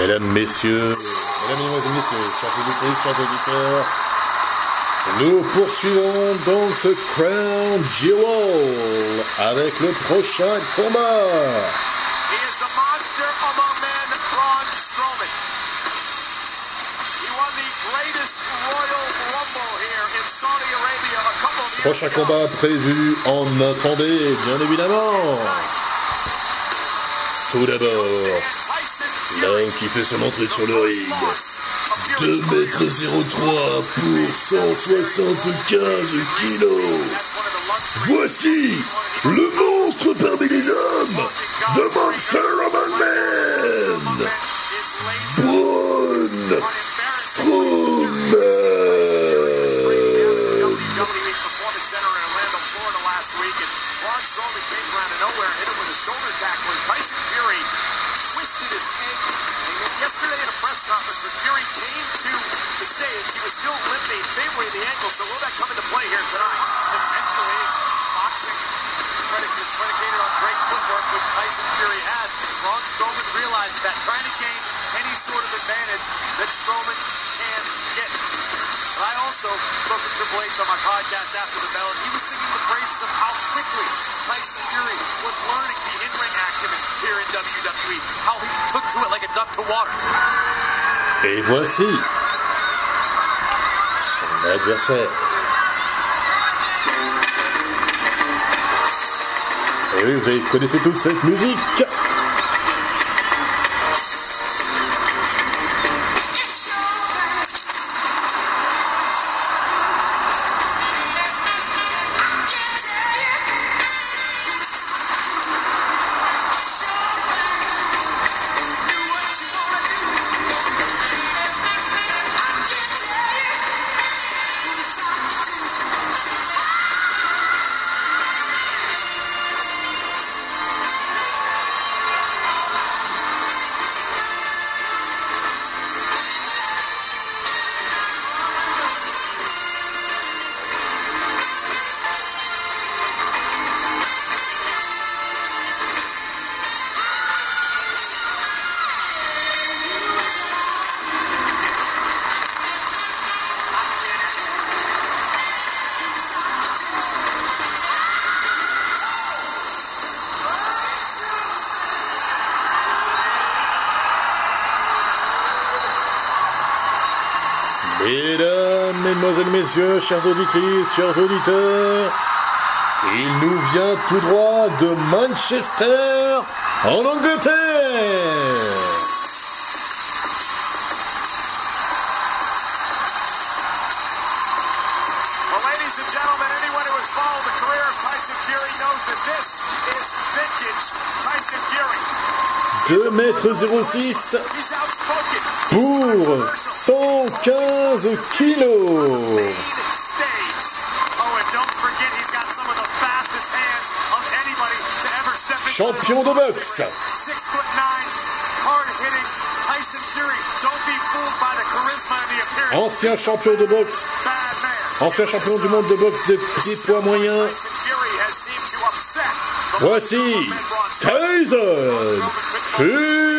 Mesdames, messieurs, mesdames, mesdemoiselles, messieurs, chers auditeurs, chers auditeurs, nous poursuivons donc ce Crown Jewel avec le prochain combat. He is the monster among men, Braun Strowman. He won the greatest Royal Rumble here in Saudi Arabia a couple of years Prochain combat prévu en attendez, bien évidemment. Tout d'abord, Fury, qui fait son entrée sur le ring. boss of 2 Fury's career. mètres 03 pour 175 kilos. Of Voici le monstre parmi les hommes, The Monster is laid Braun when Fury came to the stage, he was still limping, favoring the ankle. So will that come into play here tonight? Potentially, boxing predic- is predicated on great footwork, which Tyson Fury has. Braun Strowman realized that trying to gain any sort of advantage that Strowman can get. But I also spoke to Triple H on my podcast after the bell, and he was singing the praises of how quickly Tyson Fury was learning the in-ring acumen here in WWE, how he took to it like a duck to water. Et voici son adversaire. Et oui, vous connaissez tous cette musique. Mesdames, Mesdemoiselles, Messieurs, chers auditrices, chers auditeurs, il nous vient tout droit de Manchester, en Angleterre. Well, ladies and gentlemen, anyone who has followed the career of Tyson Fury knows that this is vintage Tyson Fury. 2 mètres 06 He's outspoken. pour 115 kilos. Champion de boxe. Ancien champion de boxe, ancien champion du monde de boxe de pied poids moyen. Tyson Fury has seemed to upset the Voici Tyson Fury.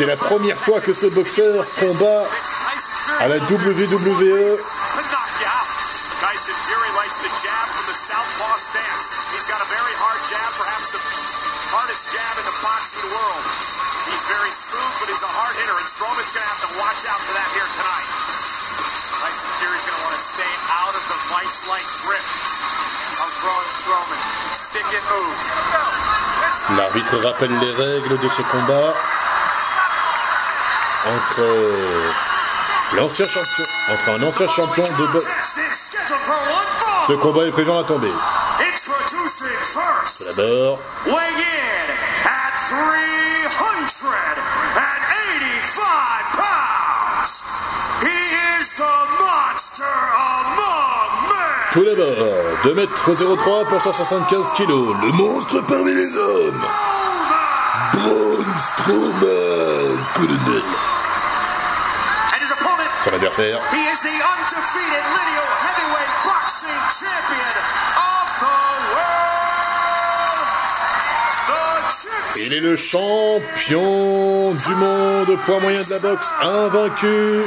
C'est la première fois que ce boxeur combat à la WWE. L'arbitre rappelle les règles de ce combat entre l'ancien champion, entre un ancien champion de boxe. Ce combat est prévu attendez. Introducing first, D'abord, weighing in at 385 pounds, he is the monster among men. tout d'abord, 2m03 pour 175 kilos, le monstre parmi les hommes. Braun colonel. Son adversaire. Il est le champion du monde poids moyen de la boxe, invaincu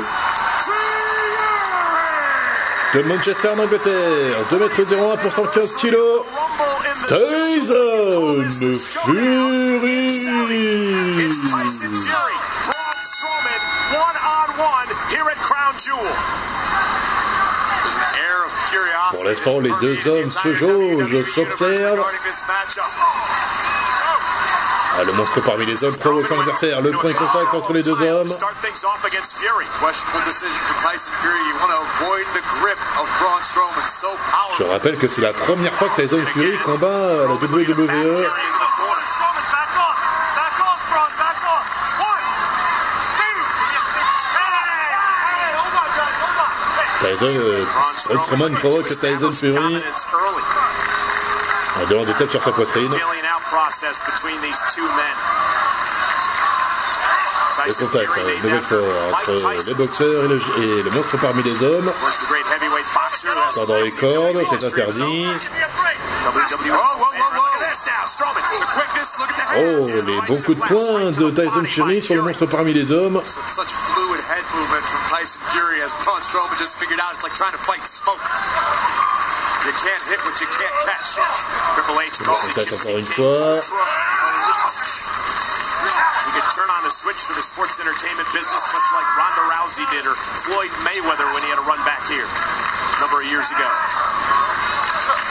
de Manchester en Angleterre, 2m01 pour 115 kg. Tyson Fury. It's Tyson Fury, Braun Strowman, one on one here at Crown Jewel. Pour l'instant, les deux hommes se jaugent, s'observent. Ah, le monstre parmi les hommes provoque son adversaire. Le point contact entre les deux hommes. Je rappelle que c'est la première fois que Tyson Fury combat à la WWE. Tyson, euh, Strowman provoque Tyson Fury. en dehors des tapes sur sa poitrine. Process between these two men. Le contact, after fois Mike entre Tyson, les boxeurs et le, et le monstre parmi les hommes. dans les cordes, c'est interdit. The Oh, hands. les bons coups de poing de Tyson Fury sur le monstre parmi les hommes. You can't hit what you can't catch. Triple H Le called the contact encore une gypsy. You could turn on the switch for the sports entertainment business, much like Ronda Rousey did or Floyd Mayweather when he had a run back here a number of years ago.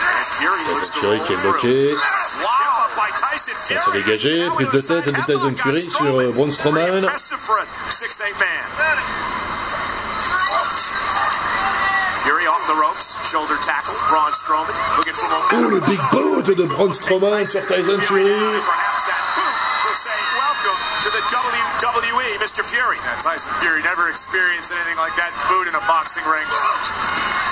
And Fury looks to roll through. bloqué. Wow, up by Tyson Ça s'est dégagé. Prise de tête de Tyson Fury sur euh, Braun Strowman. impressive for a 6'8 man. Fury off the ropes, shoulder tackle, Braun Strowman looking for Oh, momentum. le big boot de Braun Strowman sur Tyson Fury. Perhaps that boot will say welcome to the WWE, Mr. Fury. Yeah, Tyson Fury never experienced anything like that boot in a boxing ring.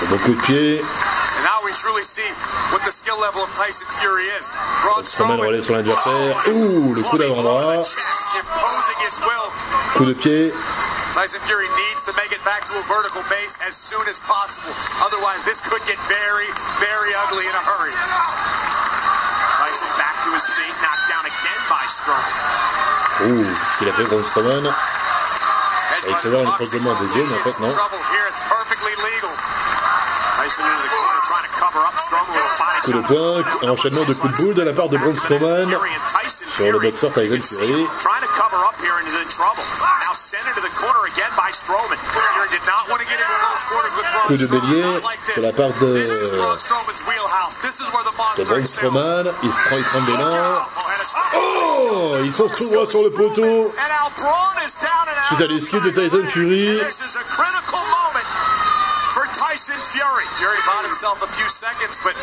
Le bon coup de pied. And now we truly see what the skill level of Tyson Fury is. Braun Strowman Strowman relève son adversaire. Ouh, le coup d'avant-bras. chest, imposing his will. Coup de pied. Tyson Fury needs to make it back to a vertical base as soon as possible. Otherwise, this could get very, very ugly in a hurry. Tyson back to his feet, knocked down again by Strowman. Ouh, qu'est-ce qu'il a fait Braun Strowman Headbutt c'est vrai, in on est probablement deuxième, en fait, non trouble here, perfectly legal. Tyson into the corner trying to cover up Strowman with a body Coup de poing, enchaînement de coups de boule de la part de Braun Strowman Fury and Tyson sur le boxeur Tyson You can see Fury. Coup de bélier de la part de- de Braun. Strowman. Il prend, il prend des mains. Oh. Oh, il fonce tout droit sur le poteau. Suite à l'esquive de Tyson Fury. This is a critical moment for Tyson Fury. Fury bought himself a few seconds, but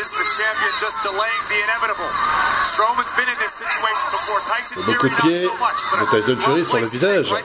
is the champion just delaying the inevitable? Strowman's been in this situation before. Tyson Fury de not so much, but de Tyson Fury sur le visage. right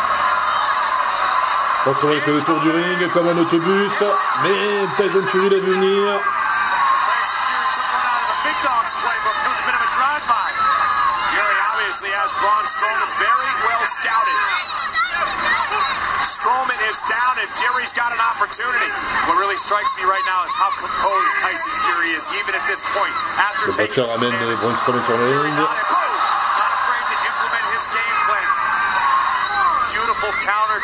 Strowman fait le tour du ring comme un autobus. Mais Tyson Fury vu venir. Strowman is down and Fury's got an opportunity. What really strikes me right now is how composed Tyson Fury is, even at this point. After taking some damage,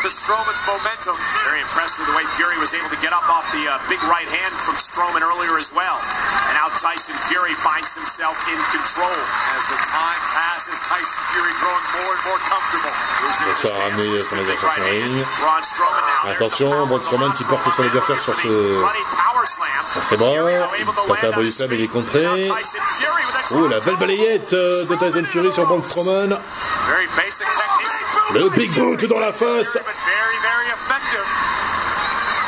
to Strowman's momentum. Very impressed with the way Fury was able to get up off the uh, big right hand from Strowman earlier as well. And now Tyson Fury finds himself in control. As the time passes, Tyson Fury growing more and more comfortable. Le boxeur a ramené son adversaire sur le ring. Braun Strowman Attention, Braun Strowman qui porte son adversaire sur ce- Running power slam. Dans ses bras. Fury, though, able to Il tente un land body slam et il est contré. Now Tyson Fury with a Oh, la belle balayette euh, de Tyson Fury sur Braun Strowman. Very basic technique. Le big boot dans la face. But very, very effective.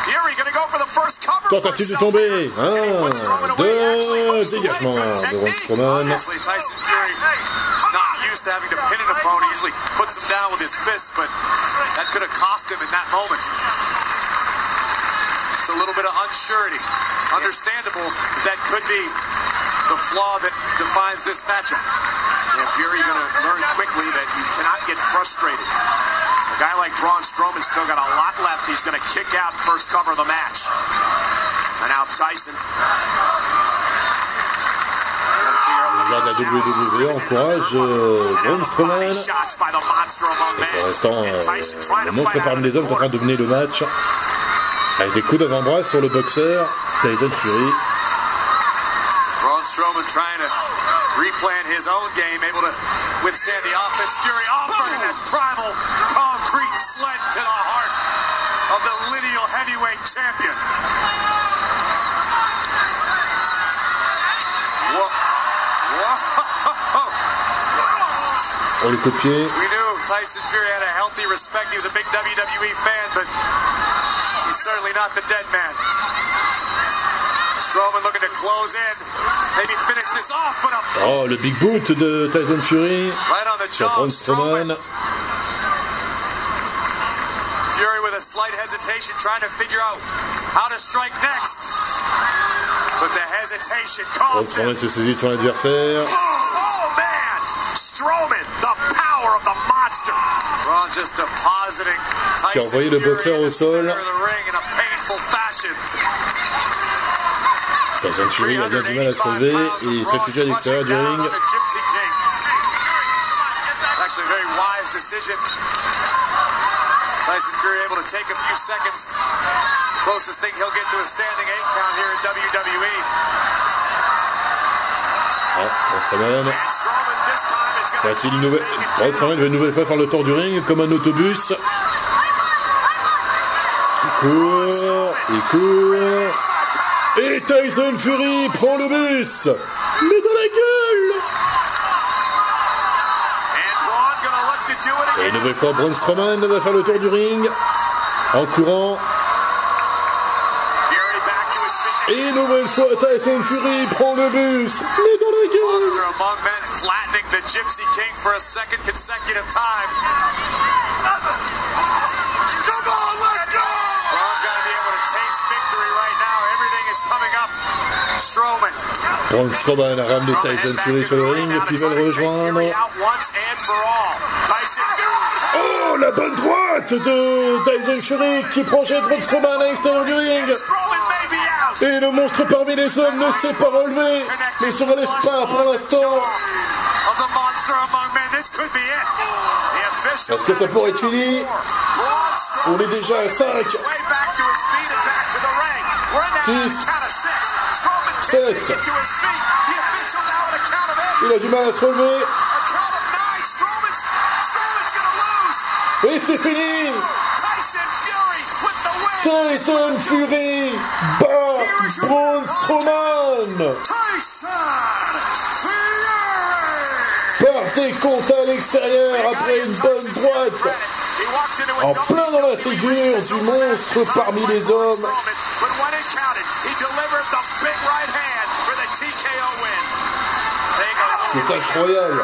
Fury gonna go for the first cover Tentative de tomber. Un, deux, dégagement de Braun Strowman. Obviously, Tyson Fury not used to having to pin an opponent. He usually puts him down with his fists, but that could have cost him in that moment. It's a little bit of unsurety. Understandable that that could be the flaw that defines this matchup. Yeah, Fury going to learn quickly that you cannot get frustrated. A guy like Braun Strowman still got a lot left. He's going to kick out first cover of the match. And now Tyson. De la WWE encouragent euh, Braun Strowman. Pour l'instant, euh, le monstre parmi les hommes est en train de dominer le match. Avec des coups d'avant-bras sur le boxeur Tyson Fury. Braun Strowman trying to replan his own game, able to withstand the offense. Fury offering that primal concrete sled to the heart of the lineal heavyweight champion. Whoa. Whoa. Le coup de pied. We knew Tyson Fury had a healthy respect. He was a big WWE fan, but he's certainly not the dead man. Strowman looking to close in, maybe finish this off, but a Oh, le big boot de Tyson Fury. right on the Sur Braun Strowman. Fury with a slight hesitation, trying to figure out how to strike next. But the hesitation cost him. Strowman se saisit de son adversaire. Oh, oh, man! Strowman, the power of the monster. Braun just depositing Qui a envoyé le Tyson boxeur Fury au in the sol. center of the ring in a painful fashion. Tyson Fury a bien du mal à se et il se réfugie à l'extérieur du ring. Tyson Fury able to take a few seconds. Closest thing he'll get to a standing eight count here in WWE. Ah, Va-t-il une nouvelle... Braun Strowman va une nouvelle fois faire le tour du ring comme un autobus. Il court, il court. Et Tyson Fury prend le bus. Mais dans la gueule Et une nouvelle fois, Braun Strowman va faire le tour du ring. En courant. Et nouvelle fois, Tyson Fury prend le bus. Mais dans la gueule. Braun Strowman a ramené Tyson Fury sur le ring et puis va le rejoindre. Oh, la bonne droite de Tyson Fury qui projette Braun Strowman à l'extérieur du ring. Et le monstre parmi les hommes ne s'est pas relevé, ne se relève pas pour l'instant. Of the monster among men, this could be it. The official. Est-ce que ça pourrait être fini? On est déjà à 5, Way il a du mal à se relever. Et c'est fini. Tyson Fury bat Braun Strowman. Tyson Fury. par des comptes à l'extérieur après une bonne droite. En plein dans la figure du monstre parmi les hommes. Right hand.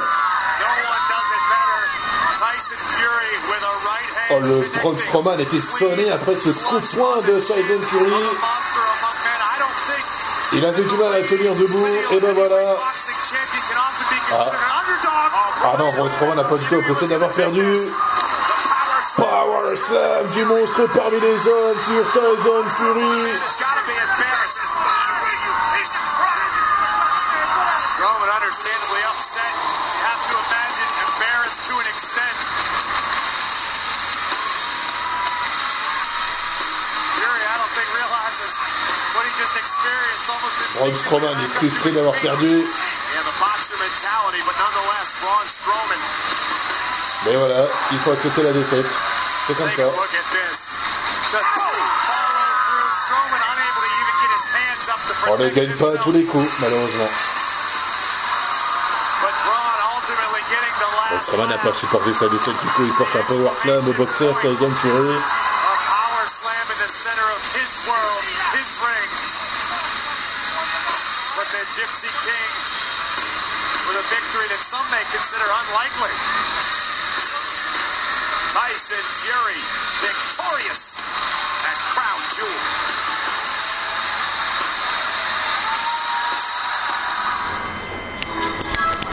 Oh, le Braun Strowman était sonné après ce coup de poing de Tyson Fury. Il avait du mal à tenir debout, et ben voilà. underdog. Ah non, Braun Strowman n'a pas du tout l'impression d'avoir perdu. Power Slam du monstre parmi les hommes sur Tyson Fury. Braun Strowman est frustré d'avoir perdu. Mais voilà, il faut accepter la défaite. C'est comme ça. On ne gagne pas à tous les coups, malheureusement. Last Strowman n'a pas supporté sa défaite, du coup il porte un Power Slam au boxeur Tyson Fury. the Gypsy King with a victory that some may consider unlikely. Tyson Fury victorious at Crown Jewel.